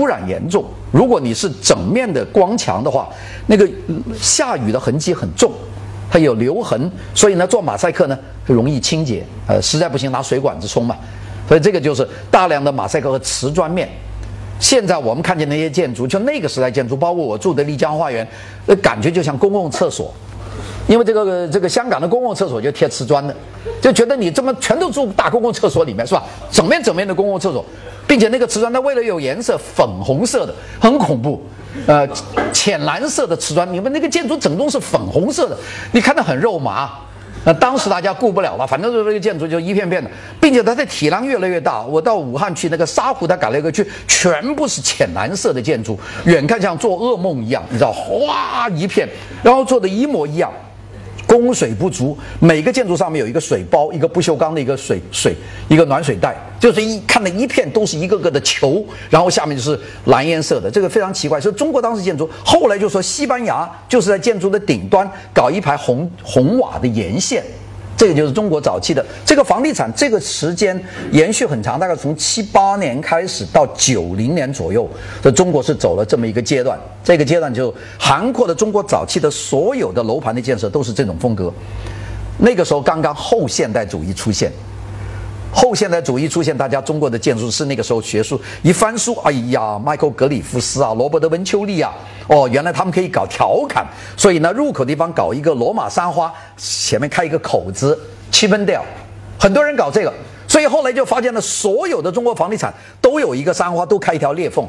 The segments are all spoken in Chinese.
污染严重。如果你是整面的光墙的话，那个下雨的痕迹很重，它有留痕，所以呢做马赛克呢容易清洁。呃，实在不行拿水管子冲嘛。所以这个就是大量的马赛克和瓷砖面。现在我们看见那些建筑，就那个时代建筑，包括我住的丽江花园，那，感觉就像公共厕所，因为这个这个香港的公共厕所就贴瓷砖的，就觉得你这么全都住大公共厕所里面是吧？整面整面的公共厕所，并且那个瓷砖它为了有颜色，粉红色的，很恐怖，呃，浅蓝色的瓷砖，你们那个建筑整栋是粉红色的，你看着很肉麻。那当时大家顾不了了，反正就是那个建筑就一片片的，并且它的体量越来越大。我到武汉去那个沙湖，它改了一个区，全部是浅蓝色的建筑，远看像做噩梦一样，你知道，哗一片，然后做的一模一样。供水不足，每个建筑上面有一个水包，一个不锈钢的一个水水一个暖水袋，就是一看那一片都是一个个的球，然后下面就是蓝颜色的，这个非常奇怪。所以中国当时建筑后来就说西班牙就是在建筑的顶端搞一排红红瓦的沿线。这个就是中国早期的这个房地产，这个时间延续很长，大概从七八年开始到九零年左右，这中国是走了这么一个阶段。这个阶段就涵括了中国早期的所有的楼盘的建设都是这种风格。那个时候刚刚后现代主义出现。后现代主义出现，大家中国的建筑师那个时候学术一翻书，哎呀，迈克·格里夫斯啊，罗伯特·温丘利啊，哦，原来他们可以搞调侃，所以呢，入口地方搞一个罗马山花，前面开一个口子，七分调，很多人搞这个，所以后来就发现了，所有的中国房地产都有一个山花，都开一条裂缝，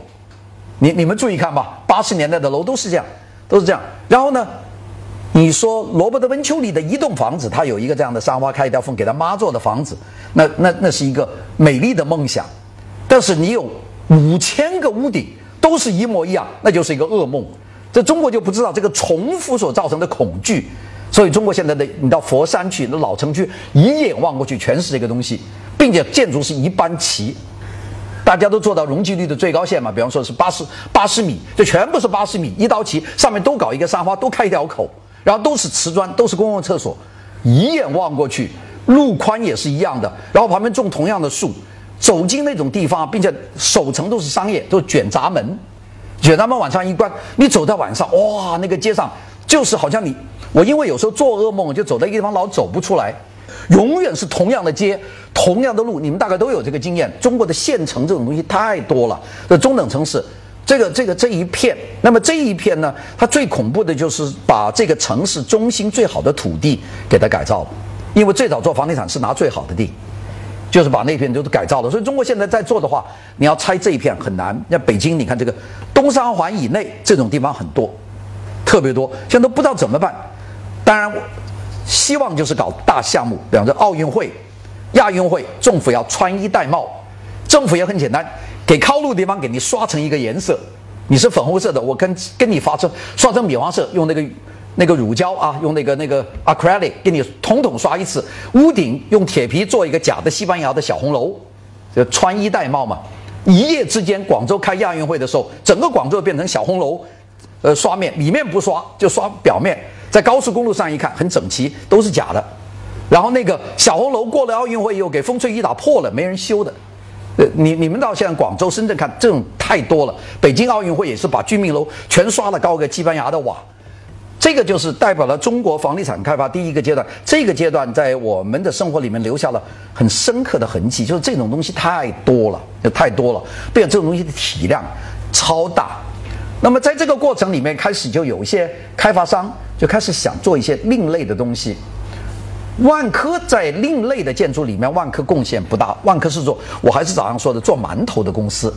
你你们注意看吧，八十年代的楼都是这样，都是这样，然后呢？你说罗伯特温丘里的一栋房子，他有一个这样的沙发开一条缝给他妈做的房子，那那那是一个美丽的梦想。但是你有五千个屋顶都是一模一样，那就是一个噩梦。这中国就不知道这个重复所造成的恐惧。所以中国现在的你到佛山去，那老城区一眼望过去全是这个东西，并且建筑是一般齐，大家都做到容积率的最高线嘛，比方说是八十八十米，就全部是八十米一刀齐，上面都搞一个沙发，都开一条口。然后都是瓷砖，都是公共厕所，一眼望过去，路宽也是一样的。然后旁边种同样的树，走进那种地方，并且首层都是商业，都是卷闸门，卷闸门往上一关，你走在晚上，哇，那个街上就是好像你我因为有时候做噩梦，就走在一个地方老走不出来，永远是同样的街，同样的路，你们大概都有这个经验。中国的县城这种东西太多了，这中等城市。这个这个这一片，那么这一片呢，它最恐怖的就是把这个城市中心最好的土地给它改造了，因为最早做房地产是拿最好的地，就是把那片都是改造了。所以中国现在在做的话，你要拆这一片很难。像北京，你看这个东三环以内这种地方很多，特别多，现在都不知道怎么办。当然，希望就是搞大项目，比方说奥运会、亚运会，政府要穿衣戴帽，政府也很简单。给靠路的地方给你刷成一个颜色，你是粉红色的，我跟跟你发成刷成米黄色，用那个那个乳胶啊，用那个那个 acrylic 给你统统刷一次。屋顶用铁皮做一个假的西班牙的小红楼，就穿衣戴帽嘛。一夜之间，广州开亚运会的时候，整个广州变成小红楼，呃，刷面里面不刷，就刷表面。在高速公路上一看，很整齐，都是假的。然后那个小红楼过了奥运会以后，给风吹雨打破了，没人修的。呃，你你们到现在广州、深圳看这种太多了。北京奥运会也是把居民楼全刷了高个西班牙的瓦，这个就是代表了中国房地产开发第一个阶段。这个阶段在我们的生活里面留下了很深刻的痕迹，就是这种东西太多了，太多了，并且这种东西的体量超大。那么在这个过程里面，开始就有一些开发商就开始想做一些另类的东西。万科在另类的建筑里面，万科贡献不大。万科是做，我还是早上说的做馒头的公司，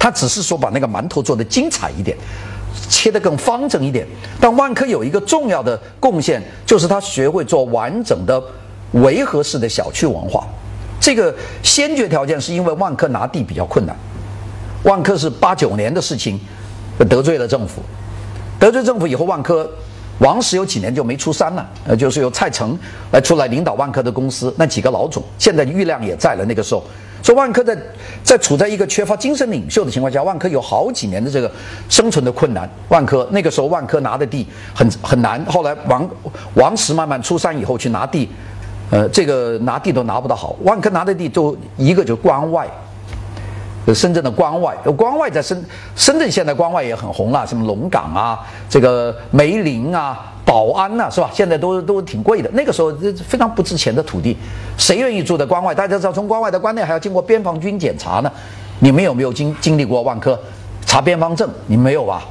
他只是说把那个馒头做得精彩一点，切得更方正一点。但万科有一个重要的贡献，就是他学会做完整的维和式的小区文化。这个先决条件是因为万科拿地比较困难。万科是八九年的事情，得罪了政府，得罪政府以后，万科。王石有几年就没出山了，呃，就是由蔡成来出来领导万科的公司，那几个老总现在郁亮也在了。那个时候，说万科在在处在一个缺乏精神领袖的情况下，万科有好几年的这个生存的困难。万科那个时候，万科拿的地很很难。后来王王石慢慢出山以后去拿地，呃，这个拿地都拿不到好。万科拿的地都一个就关外，深圳的关外，关外在深深圳现在关外也很红了，什么龙岗啊，这个梅林啊。宝安呐，是吧？现在都都挺贵的。那个时候非常不值钱的土地，谁愿意住在关外？大家知道，从关外的关内还要经过边防军检查呢。你们有没有经经历过万科查边防证？你没有吧？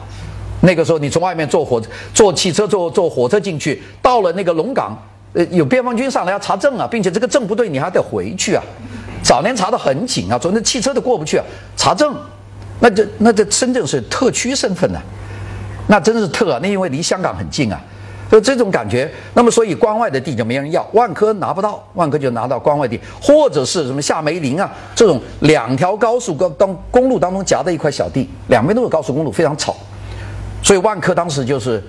那个时候你从外面坐火坐汽车坐坐火车进去，到了那个龙岗，呃，有边防军上来要查证啊，并且这个证不对，你还得回去啊。早年查的很紧啊，昨天汽车都过不去啊，查证。那这那这深圳是特区身份呢，那真是特啊，那因为离香港很近啊。就这种感觉，那么所以关外的地就没人要，万科拿不到，万科就拿到关外地，或者是什么夏梅林啊这种两条高速公当公路当中夹的一块小地，两边都是高速公路，非常吵，所以万科当时就是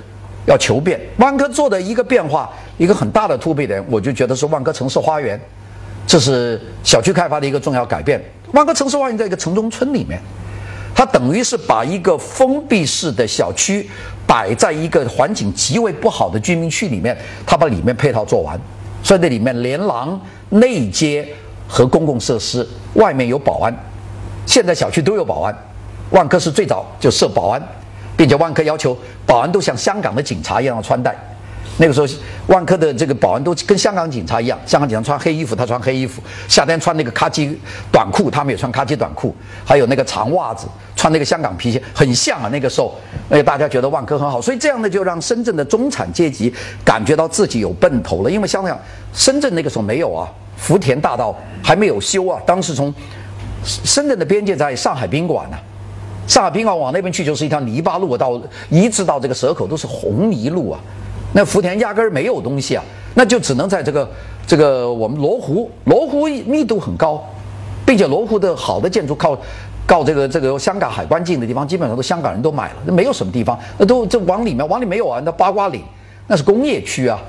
要求变。万科做的一个变化，一个很大的突破点，我就觉得是万科城市花园，这是小区开发的一个重要改变。万科城市花园在一个城中村里面。它等于是把一个封闭式的小区摆在一个环境极为不好的居民区里面，它把里面配套做完，所以那里面连廊、内街和公共设施，外面有保安，现在小区都有保安，万科是最早就设保安，并且万科要求保安都像香港的警察一样穿戴。那个时候，万科的这个保安都跟香港警察一样，香港警察穿黑衣服，他穿黑衣服；夏天穿那个卡其短裤，他们也穿卡其短裤，还有那个长袜子，穿那个香港皮鞋，很像啊。那个时候，哎，大家觉得万科很好，所以这样呢，就让深圳的中产阶级感觉到自己有奔头了。因为香港、深圳那个时候没有啊，福田大道还没有修啊。当时从深圳的边界在上海宾馆呢，上海宾馆往那边去就是一条泥巴路，到一直到这个蛇口都是红泥路啊。那福田压根儿没有东西啊，那就只能在这个这个我们罗湖，罗湖密度很高，并且罗湖的好的建筑靠靠这个这个香港海关近的地方，基本上都香港人都买了，那没有什么地方，那都这往里面往里没有啊，那八卦岭那是工业区啊。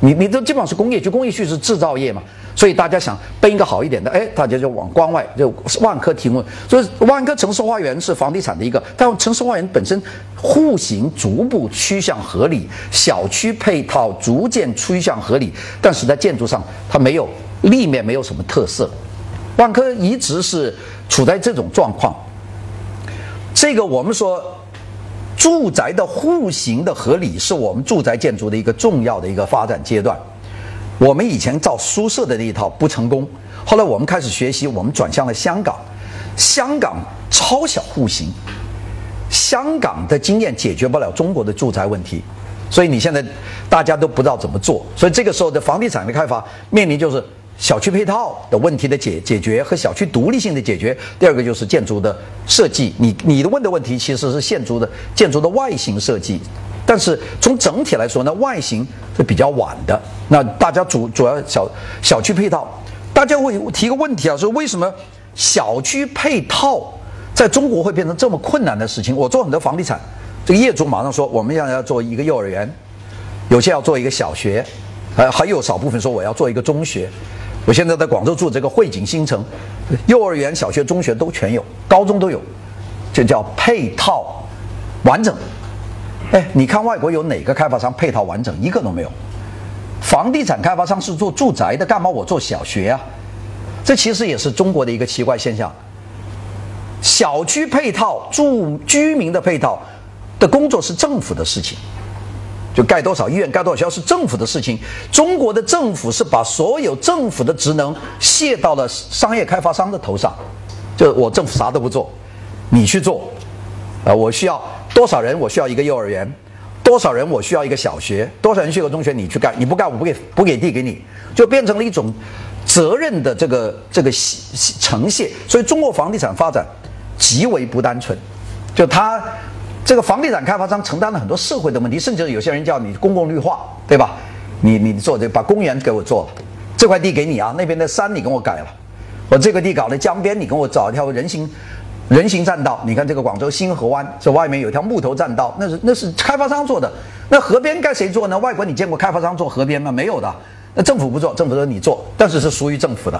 你你都基本上是工业区，工业区是制造业嘛，所以大家想奔一个好一点的，哎，大家就往关外，就万科提供。所以万科城市花园是房地产的一个，但城市花园本身户型逐步趋向合理，小区配套逐渐趋向合理，但是在建筑上它没有立面没有什么特色。万科一直是处在这种状况。这个我们说。住宅的户型的合理是我们住宅建筑的一个重要的一个发展阶段。我们以前造宿舍的那一套不成功，后来我们开始学习，我们转向了香港。香港超小户型，香港的经验解决不了中国的住宅问题，所以你现在大家都不知道怎么做。所以这个时候的房地产的开发面临就是。小区配套的问题的解解决和小区独立性的解决，第二个就是建筑的设计。你你的问的问题其实是建筑的建筑的外形设计，但是从整体来说呢，外形是比较晚的。那大家主主要小小区配套，大家会提个问题啊，说为什么小区配套在中国会变成这么困难的事情？我做很多房地产，这个业主马上说我们要要做一个幼儿园，有些要做一个小学，呃，还有少部分说我要做一个中学。我现在在广州住这个汇景新城，幼儿园、小学、中学都全有，高中都有，这叫配套完整。哎，你看外国有哪个开发商配套完整？一个都没有。房地产开发商是做住宅的，干嘛我做小学啊？这其实也是中国的一个奇怪现象。小区配套、住居民的配套的工作是政府的事情。就盖多少医院，盖多少学校是政府的事情。中国的政府是把所有政府的职能卸到了商业开发商的头上，就我政府啥都不做，你去做。啊，我需要多少人？我需要一个幼儿园，多少人？我需要一个小学，多少人需要中学？你去干，你不干，我不给不给地给你，就变成了一种责任的这个这个呈现。所以中国房地产发展极为不单纯，就它。这个房地产开发商承担了很多社会的问题，甚至有些人叫你公共绿化，对吧？你你做这把公园给我做了，这块地给你啊，那边的山你给我改了，我这个地搞的江边，你给我找一条人行人行栈道。你看这个广州新河湾，这外面有条木头栈道，那是那是开发商做的。那河边该谁做呢？外国你见过开发商做河边吗？没有的。那政府不做，政府说你做，但是是属于政府的，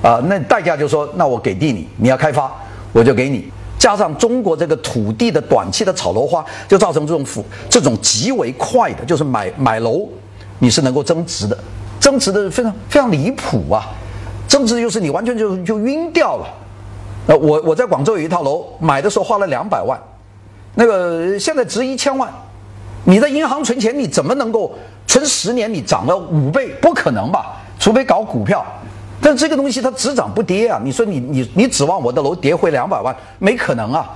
啊，那代价就说那我给地你，你要开发我就给你。加上中国这个土地的短期的炒楼花，就造成这种负这种极为快的，就是买买楼，你是能够增值的，增值的非常非常离谱啊！增值就是你完全就就晕掉了，呃，我我在广州有一套楼，买的时候花了两百万，那个现在值一千万。你在银行存钱，你怎么能够存十年你涨了五倍？不可能吧？除非搞股票。但这个东西它只涨不跌啊！你说你你你指望我的楼跌回两百万，没可能啊！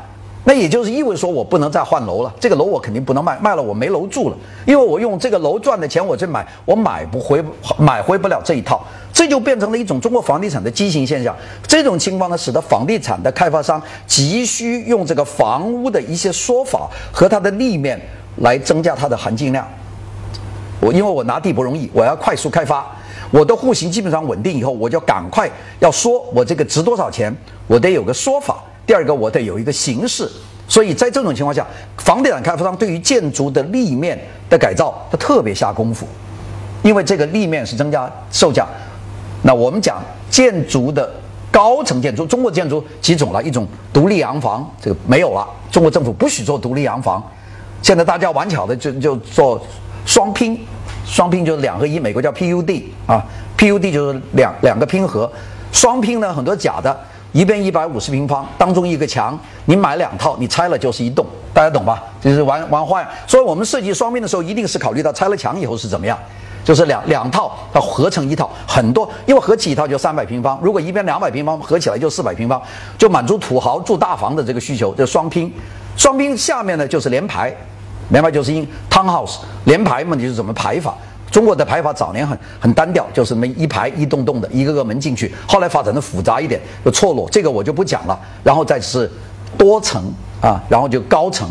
那也就是意味说我不能再换楼了，这个楼我肯定不能卖，卖了我没楼住了，因为我用这个楼赚的钱我去买，我买不回，买回不了这一套，这就变成了一种中国房地产的畸形现象。这种情况呢，使得房地产的开发商急需用这个房屋的一些说法和它的立面来增加它的含金量。我因为我拿地不容易，我要快速开发，我的户型基本上稳定以后，我就赶快要说我这个值多少钱，我得有个说法。第二个，我得有一个形式，所以在这种情况下，房地产开发商对于建筑的立面的改造，他特别下功夫，因为这个立面是增加售价。那我们讲建筑的高层建筑，中国建筑几种了？一种独立洋房，这个没有了，中国政府不许做独立洋房。现在大家玩巧的就就做双拼，双拼就是两合一，美国叫 PUD 啊，PUD 就是两两个拼合，双拼呢很多假的。一边一百五十平方，当中一个墙，你买两套，你拆了就是一栋，大家懂吧？就是玩玩花样。所以我们设计双拼的时候，一定是考虑到拆了墙以后是怎么样，就是两两套它合成一套，很多，因为合起一套就三百平方，如果一边两百平方合起来就四百平方，就满足土豪住大房的这个需求。就双拼，双拼下面呢就是连排，连排就是因 townhouse 连排嘛，你是怎么排法？中国的排法早年很很单调，就是门一排一栋栋的，一个个门进去。后来发展的复杂一点，就错落，这个我就不讲了。然后再是多层啊，然后就高层。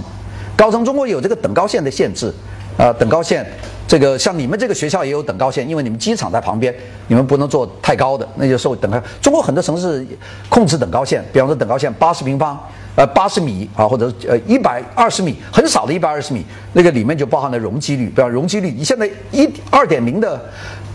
高层中国有这个等高线的限制啊，等高线，这个像你们这个学校也有等高线，因为你们机场在旁边，你们不能做太高的，那就受等高。中国很多城市控制等高线，比方说等高线八十平方。呃，八十米啊，或者呃一百二十米，很少的一百二十米，那个里面就包含了容积率，比方容积率，你现在一二点零的，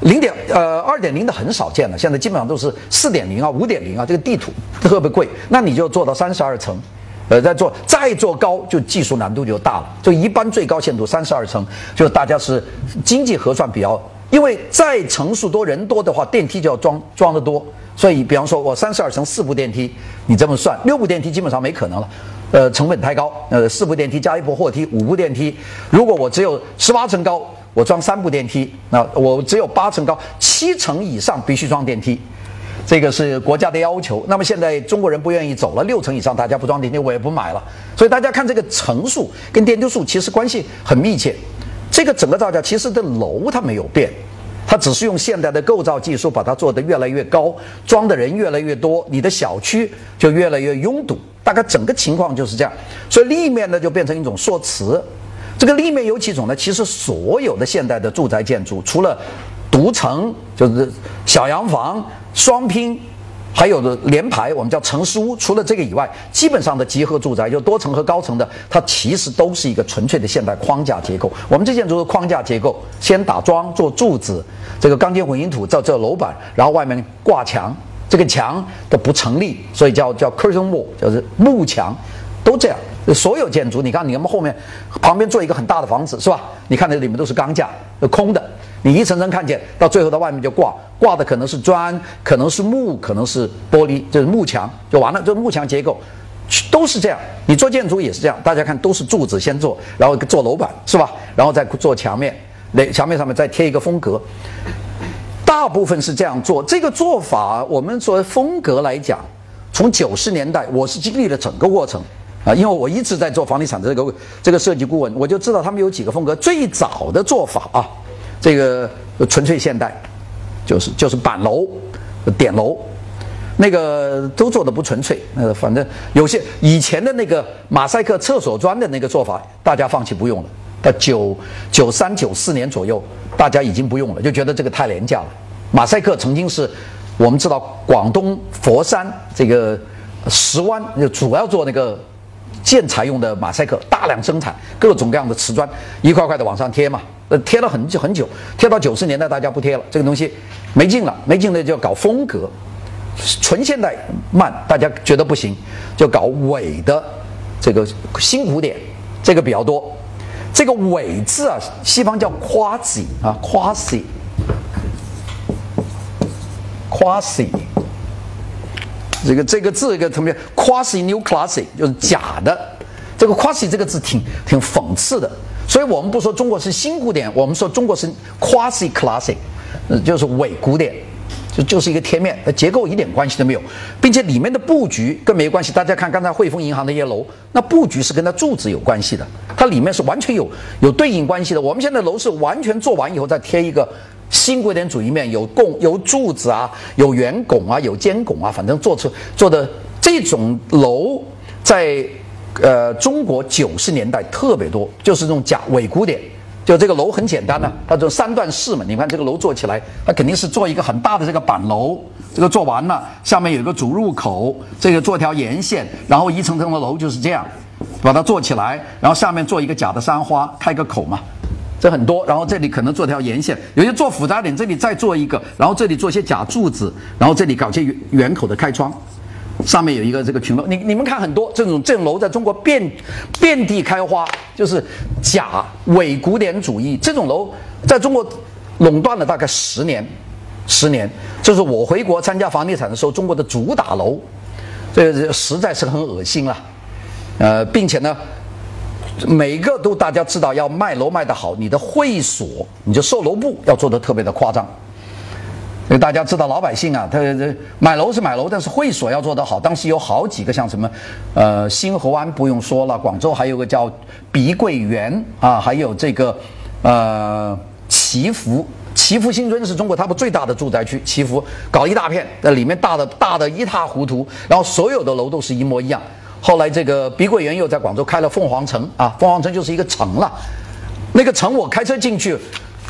零点呃二点零的很少见了，现在基本上都是四点零啊，五点零啊，这个地图特别贵，那你就做到三十二层，呃，再做再做高，就技术难度就大了，就一般最高限度三十二层，就大家是经济核算比较，因为再层数多人多的话，电梯就要装装得多。所以，比方说，我三十二层四部电梯，你这么算，六部电梯基本上没可能了，呃，成本太高。呃，四部电梯加一部货梯，五部电梯。如果我只有十八层高，我装三部电梯，那我只有八层高，七层以上必须装电梯，这个是国家的要求。那么现在中国人不愿意走了，六层以上大家不装电梯，我也不买了。所以大家看这个层数跟电梯数其实关系很密切。这个整个造价其实的楼它没有变。它只是用现代的构造技术把它做得越来越高，装的人越来越多，你的小区就越来越拥堵，大概整个情况就是这样。所以立面呢就变成一种说辞，这个立面有几种呢？其实所有的现代的住宅建筑，除了独层就是小洋房、双拼。还有的连排，我们叫城市屋。除了这个以外，基本上的集合住宅，就多层和高层的，它其实都是一个纯粹的现代框架结构。我们这建筑是框架结构，先打桩做柱子，这个钢筋混凝土造这楼板，然后外面挂墙，这个墙的不成立，所以叫叫 curtain wall，就是幕墙，都这样。所有建筑，你看你们后面旁边做一个很大的房子，是吧？你看那里面都是钢架，空的。你一层层看见，到最后到外面就挂，挂的可能是砖，可能是木，可能是玻璃，就是幕墙就完了。这幕墙结构都是这样，你做建筑也是这样。大家看，都是柱子先做，然后做楼板，是吧？然后再做墙面，那墙面上面再贴一个风格。大部分是这样做。这个做法，我们作为风格来讲，从九十年代，我是经历了整个过程啊，因为我一直在做房地产的这个这个设计顾问，我就知道他们有几个风格。最早的做法啊。这个纯粹现代，就是就是板楼、点楼，那个都做的不纯粹。呃，反正有些以前的那个马赛克厕所砖的那个做法，大家放弃不用了。到九九三九四年左右，大家已经不用了，就觉得这个太廉价了。马赛克曾经是我们知道广东佛山这个石湾就主要做那个建材用的马赛克，大量生产各种各样的瓷砖，一块块的往上贴嘛。呃，贴了很久很久，贴到九十年代大家不贴了，这个东西没劲了，没劲了就要搞风格，纯现代慢，大家觉得不行，就搞伪的这个新古典，这个比较多。这个伪字啊，西方叫 quasi 啊，quasi，quasi，这个这个字一个什么 quasi new classic 就是假的。这个 quasi 这个字挺挺讽刺的，所以我们不说中国是新古典，我们说中国是 quasi classic，就是伪古典，就是一个贴面，结构一点关系都没有，并且里面的布局更没关系。大家看刚才汇丰银行那些楼，那布局是跟它柱子有关系的，它里面是完全有 有对应关系的。我们现在楼是完全做完以后再贴一个新古典主义面，有拱有柱子啊，有圆拱啊，有尖拱啊，反正做出做的这种楼在。呃，中国九十年代特别多，就是这种假伪古典。就这个楼很简单呢，它就三段式嘛。你看这个楼做起来，它肯定是做一个很大的这个板楼。这个做完了，下面有一个主入口，这个做条沿线，然后一层层的楼就是这样，把它做起来，然后下面做一个假的山花，开个口嘛。这很多，然后这里可能做条沿线，有些做复杂点，这里再做一个，然后这里做些假柱子，然后这里搞些圆圆口的开窗。上面有一个这个群楼，你你们看很多这种这种楼在中国遍遍地开花，就是假伪古典主义这种楼在中国垄断了大概十年，十年，就是我回国参加房地产的时候，中国的主打楼，这个实在是很恶心了，呃，并且呢，每个都大家知道要卖楼卖得好，你的会所你就售楼部要做的特别的夸张。因为大家知道，老百姓啊，他这买楼是买楼，但是会所要做得好。当时有好几个，像什么，呃，新河湾不用说了，广州还有个叫碧桂园啊，还有这个，呃，祈福，祈福新村是中国他们最大的住宅区，祈福搞一大片，那里面大的大的一塌糊涂，然后所有的楼都是一模一样。后来这个碧桂园又在广州开了凤凰城啊，凤凰城就是一个城了，那个城我开车进去。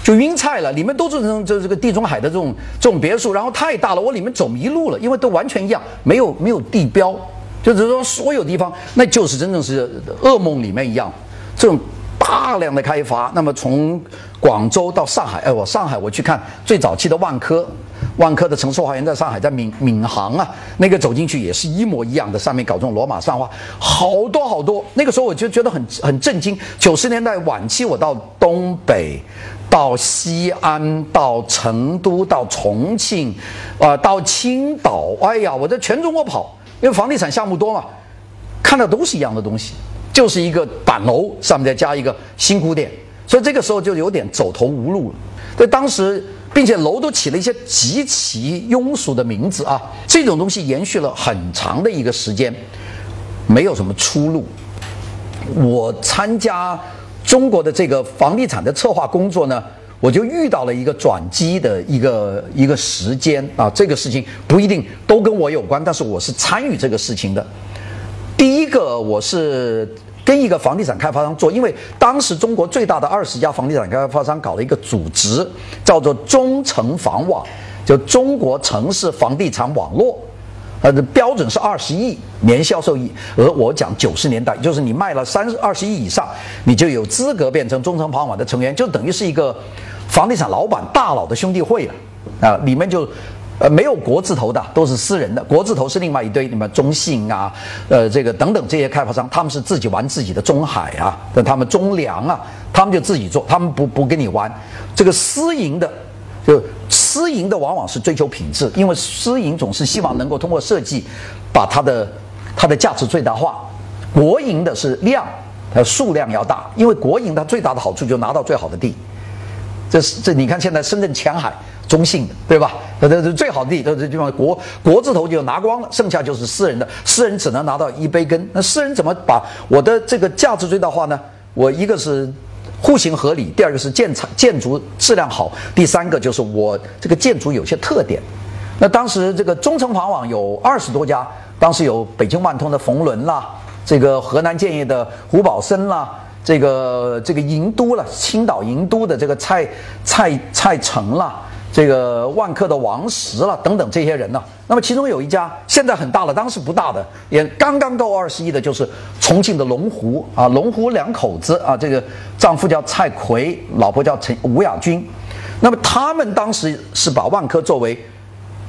就晕菜了，里面都是这种这这个地中海的这种这种别墅，然后太大了，我里面走迷路了，因为都完全一样，没有没有地标，就是说所有地方那就是真正是噩梦里面一样，这种大量的开发。那么从广州到上海，哎，我上海我去看最早期的万科，万科的城市花园在上海，在闵闵行啊，那个走进去也是一模一样的，上面搞这种罗马上花，好多好多。那个时候我就觉得很很震惊。九十年代晚期，我到东北。到西安，到成都，到重庆，啊，到青岛，哎呀，我在全中国跑，因为房地产项目多嘛，看到都是一样的东西，就是一个板楼上面再加一个新古典，所以这个时候就有点走投无路了。在当时，并且楼都起了一些极其庸俗的名字啊，这种东西延续了很长的一个时间，没有什么出路。我参加。中国的这个房地产的策划工作呢，我就遇到了一个转机的一个一个时间啊，这个事情不一定都跟我有关，但是我是参与这个事情的。第一个，我是跟一个房地产开发商做，因为当时中国最大的二十家房地产开发商搞了一个组织，叫做中城房网，就中国城市房地产网络。呃，标准是二十亿年销售亿，而我讲九十年代，就是你卖了三二十亿以上，你就有资格变成中诚房网的成员，就等于是一个房地产老板大佬的兄弟会了啊！里面就呃没有国字头的，都是私人的，国字头是另外一堆，你们中信啊，呃这个等等这些开发商，他们是自己玩自己的中海啊，他们中粮啊，他们就自己做，他们不不跟你玩这个私营的。就私营的往往是追求品质，因为私营总是希望能够通过设计把它的它的价值最大化。国营的是量，它数量要大，因为国营它最大的好处就拿到最好的地。这是这你看现在深圳前海中信的对吧？这这最好的地，这这地方国国字头就拿光了，剩下就是私人的，私人只能拿到一杯羹。那私人怎么把我的这个价值最大化呢？我一个是。户型合理，第二个是建材建筑质量好，第三个就是我这个建筑有些特点。那当时这个中城房网有二十多家，当时有北京万通的冯仑啦，这个河南建业的胡宝森啦，这个这个银都了，青岛银都的这个蔡蔡蔡成啦。这个万科的王石了等等这些人呢，那么其中有一家现在很大了，当时不大的，也刚刚够二十亿的，就是重庆的龙湖啊，龙湖两口子啊，这个丈夫叫蔡奎，老婆叫陈吴亚军，那么他们当时是把万科作为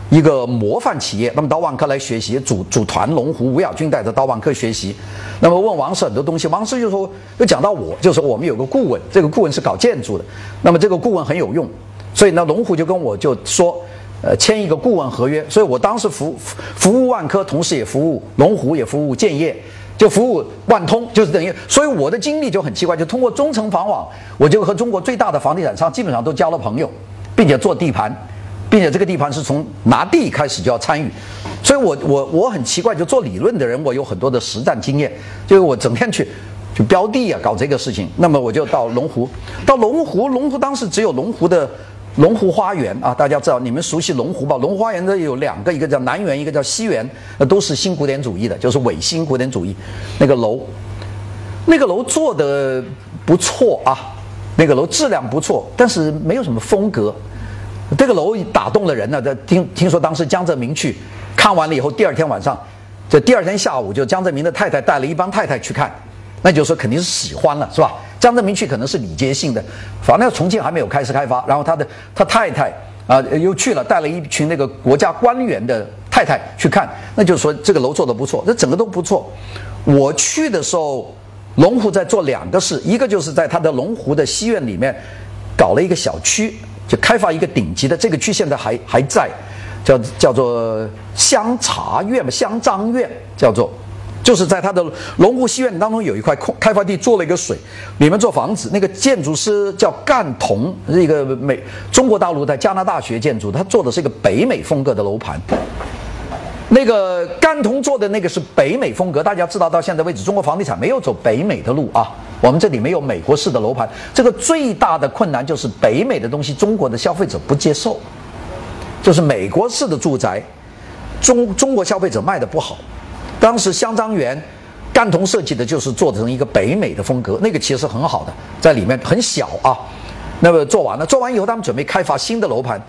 一个模范企业，那么到万科来学习，组组团龙湖，吴亚军带着到万科学习，那么问王石很多东西，王石就说，就讲到我，就说我们有个顾问，这个顾问是搞建筑的，那么这个顾问很有用。所以呢，龙虎就跟我就说，呃签一个顾问合约，所以我当时服服务万科，同时也服务龙湖，也服务建业，就服务万通，就是等于，所以我的经历就很奇怪，就通过中诚房网，我就和中国最大的房地产商基本上都交了朋友，并且做地盘，并且这个地盘是从拿地开始就要参与，所以我我我很奇怪，就做理论的人，我有很多的实战经验，就是我整天去。就标的啊，搞这个事情，那么我就到龙湖，到龙湖，龙湖当时只有龙湖的龙湖花园啊，大家知道，你们熟悉龙湖吧？龙湖花园这有两个，一个叫南园，一个叫西园，呃，都是新古典主义的，就是伪新古典主义。那个楼，那个楼做的不错啊，那个楼质量不错，但是没有什么风格。这个楼打动了人呢，这听听说当时江泽民去看完了以后，第二天晚上，这第二天下午，就江泽民的太太带了一帮太太去看。那就是说肯定是喜欢了，是吧？江泽民去可能是礼节性的，反正重庆还没有开始开发，然后他的他太太啊又去了，带了一群那个国家官员的太太去看，那就是说这个楼做的不错，这整个都不错。我去的时候，龙湖在做两个事，一个就是在他的龙湖的西苑里面搞了一个小区，就开发一个顶级的，这个区现在还还在，叫叫做香茶苑嘛，香樟苑叫做。就是在他的龙湖西苑当中有一块空开发地，做了一个水，里面做房子。那个建筑师叫干同，是一个美中国大陆在加拿大学建筑，他做的是一个北美风格的楼盘。那个干同做的那个是北美风格，大家知道到现在为止，中国房地产没有走北美的路啊。我们这里没有美国式的楼盘，这个最大的困难就是北美的东西，中国的消费者不接受，就是美国式的住宅，中中国消费者卖的不好。当时香樟园，干同设计的就是做成一个北美的风格，那个其实很好的，在里面很小啊。那么做完了，做完以后他们准备开发新的楼盘。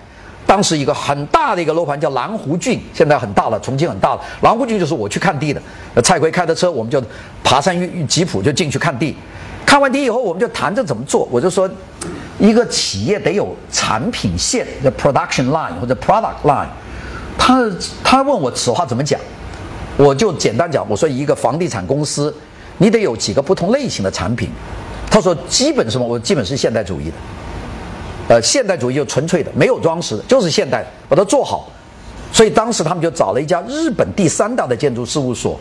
当时一个很大的一个楼盘叫蓝湖郡，现在很大了，重庆很大了。蓝湖郡就是我去看地的，蔡奎开的车，我们就爬山遇吉普就进去看地。看完地以后，我们就谈着怎么做。我就说，一个企业得有产品线，叫 production line 或者 product line。他他问我此话怎么讲？我就简单讲，我说一个房地产公司，你得有几个不同类型的产品。他说基本什么？我基本是现代主义的，呃，现代主义就纯粹的，没有装饰的，就是现代，把它做好。所以当时他们就找了一家日本第三大的建筑事务所，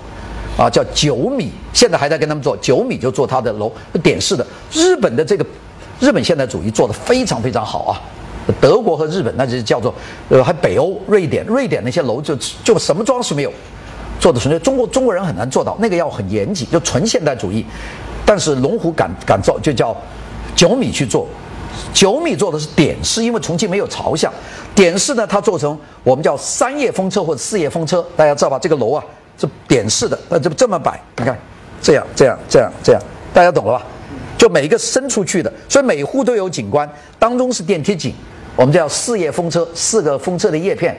啊，叫九米，现在还在跟他们做。九米就做他的楼，点式的。日本的这个日本现代主义做的非常非常好啊。德国和日本那就叫做，呃，还北欧，瑞典，瑞典那些楼就就什么装饰没有。做的纯粹，中国中国人很难做到，那个要很严谨，就纯现代主义。但是龙湖敢敢做，就叫九米去做。九米做的是点式，因为重庆没有朝向。点式呢，它做成我们叫三叶风车或者四叶风车，大家知道吧？这个楼啊是点式的，那，这这么摆，你看，这样这样这样这样，大家懂了吧？就每一个伸出去的，所以每户都有景观，当中是电梯井，我们叫四叶风车，四个风车的叶片。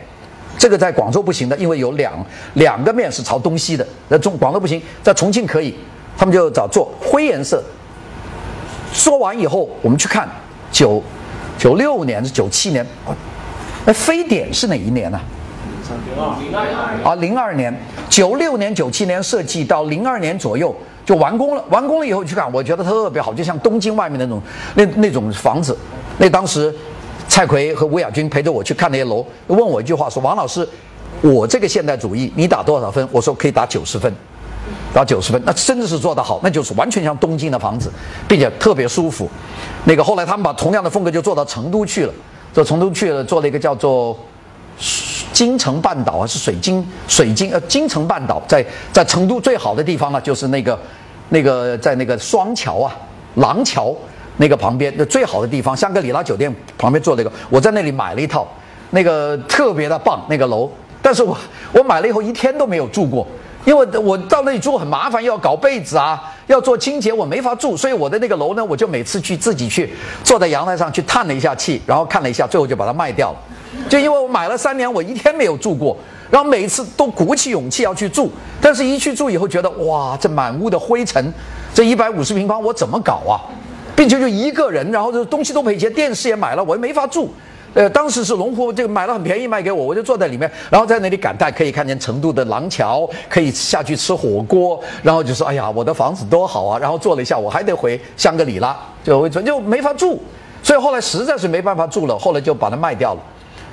这个在广州不行的，因为有两两个面是朝东西的。在中广州不行，在重庆可以，他们就找做灰颜色。说完以后，我们去看九九六年是九七年，那非典是哪一年呢？零二啊，零二年，九六年、九七年设计到零二年左右就完工了。完工了以后去看，我觉得特别好，就像东京外面那种那那种房子。那当时。蔡奎和吴亚军陪着我去看那些楼，问我一句话说：“王老师，我这个现代主义，你打多少分？”我说：“可以打九十分，打九十分。”那真的是做得好，那就是完全像东京的房子，并且特别舒服。那个后来他们把同样的风格就做到成都去了，做成都去了，做了一个叫做金城半岛还，是水晶水晶呃金城半岛，在在成都最好的地方呢，就是那个那个在那个双桥啊，廊桥。那个旁边的最好的地方，香格里拉酒店旁边做了一个，我在那里买了一套，那个特别的棒，那个楼。但是我我买了以后一天都没有住过，因为我到那里住很麻烦，要搞被子啊，要做清洁，我没法住。所以我的那个楼呢，我就每次去自己去坐在阳台上去叹了一下气，然后看了一下，最后就把它卖掉了。就因为我买了三年，我一天没有住过，然后每一次都鼓起勇气要去住，但是一去住以后觉得哇，这满屋的灰尘，这一百五十平方我怎么搞啊？并且就一个人，然后这东西都赔钱，电视也买了，我也没法住。呃，当时是龙湖这个买了很便宜卖给我，我就坐在里面，然后在那里感叹，可以看见成都的廊桥，可以下去吃火锅，然后就说：“哎呀，我的房子多好啊！”然后坐了一下，我还得回香格里拉，就就没法住。所以后来实在是没办法住了，后来就把它卖掉了。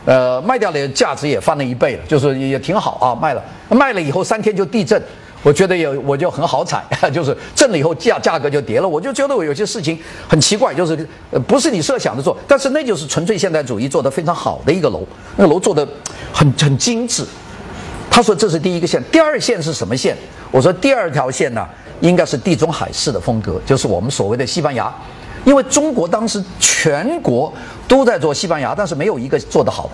呃，卖掉了价值也翻了一倍了，就是也挺好啊，卖了，卖了以后三天就地震。我觉得有我就很好彩，就是挣了以后价价格就跌了。我就觉得我有些事情很奇怪，就是不是你设想的做，但是那就是纯粹现代主义做的非常好的一个楼，那个楼做的很很精致。他说这是第一个线，第二线是什么线？我说第二条线呢，应该是地中海式的风格，就是我们所谓的西班牙，因为中国当时全国都在做西班牙，但是没有一个做得好的。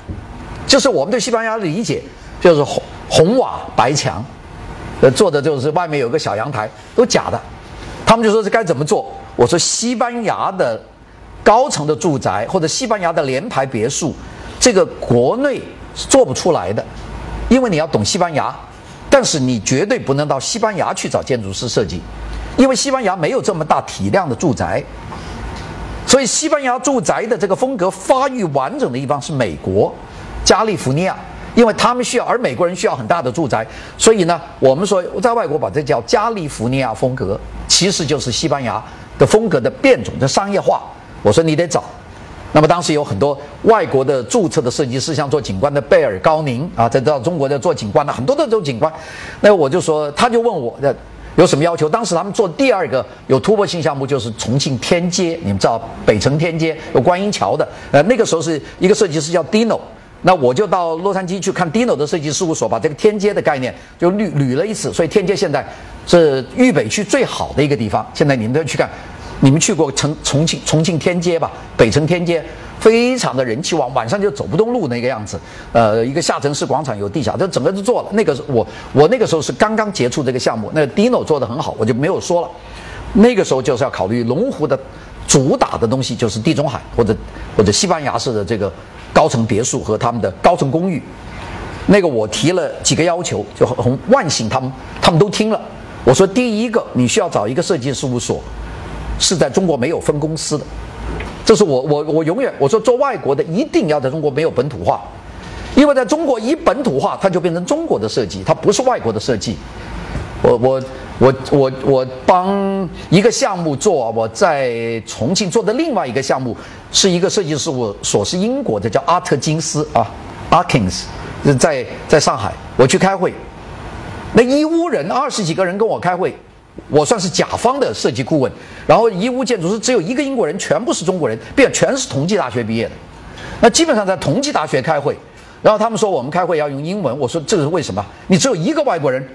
就是我们对西班牙的理解，就是红红瓦白墙。呃，做的就是外面有个小阳台，都假的。他们就说是该怎么做？我说西班牙的高层的住宅或者西班牙的联排别墅，这个国内是做不出来的，因为你要懂西班牙，但是你绝对不能到西班牙去找建筑师设计，因为西班牙没有这么大体量的住宅。所以西班牙住宅的这个风格发育完整的地方是美国，加利福尼亚。因为他们需要，而美国人需要很大的住宅，所以呢，我们说在外国把这叫加利福尼亚风格，其实就是西班牙的风格的变种的商业化。我说你得找，那么当时有很多外国的注册的设计师，像做景观的贝尔高宁啊，在到中国的做景观的很多的这种景观，那我就说，他就问我的有什么要求？当时他们做第二个有突破性项目就是重庆天街，你们知道北城天街有观音桥的，呃，那个时候是一个设计师叫 Dino。那我就到洛杉矶去看 Dino 的设计事务所，把这个天街的概念就捋捋了一次。所以天街现在是豫北区最好的一个地方。现在你们都去看，你们去过重重庆重庆天街吧？北城天街非常的人气旺，晚上就走不动路那个样子。呃，一个下沉式广场有地下，这整个都做了。那个我我那个时候是刚刚接触这个项目，那 Dino 做的很好，我就没有说了。那个时候就是要考虑龙湖的主打的东西就是地中海或者或者西班牙式的这个。高层别墅和他们的高层公寓，那个我提了几个要求，就很万幸，他们他们都听了。我说第一个，你需要找一个设计事务所，是在中国没有分公司的。这是我我我永远我说做外国的一定要在中国没有本土化，因为在中国一本土化，它就变成中国的设计，它不是外国的设计。我我我我我帮一个项目做，我在重庆做的另外一个项目是一个设计师，我所，是英国的，叫阿特金斯啊，Arkins，在在上海，我去开会，那一屋人二十几个人跟我开会，我算是甲方的设计顾问，然后一屋建筑师只有一个英国人，全部是中国人，并且全是同济大学毕业的，那基本上在同济大学开会，然后他们说我们开会要用英文，我说这是为什么？你只有一个外国人。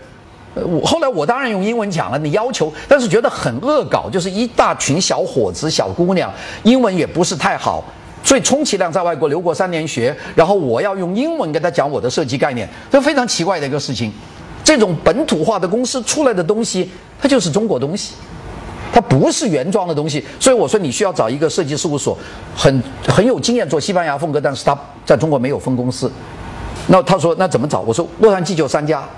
我后来我当然用英文讲了，你要求，但是觉得很恶搞，就是一大群小伙子、小姑娘，英文也不是太好，所以充其量在外国留过三年学，然后我要用英文跟他讲我的设计概念，这非常奇怪的一个事情。这种本土化的公司出来的东西，它就是中国东西，它不是原装的东西。所以我说你需要找一个设计事务所，很很有经验做西班牙风格，但是他在中国没有分公司。那他说那怎么找？我说洛杉矶就三家。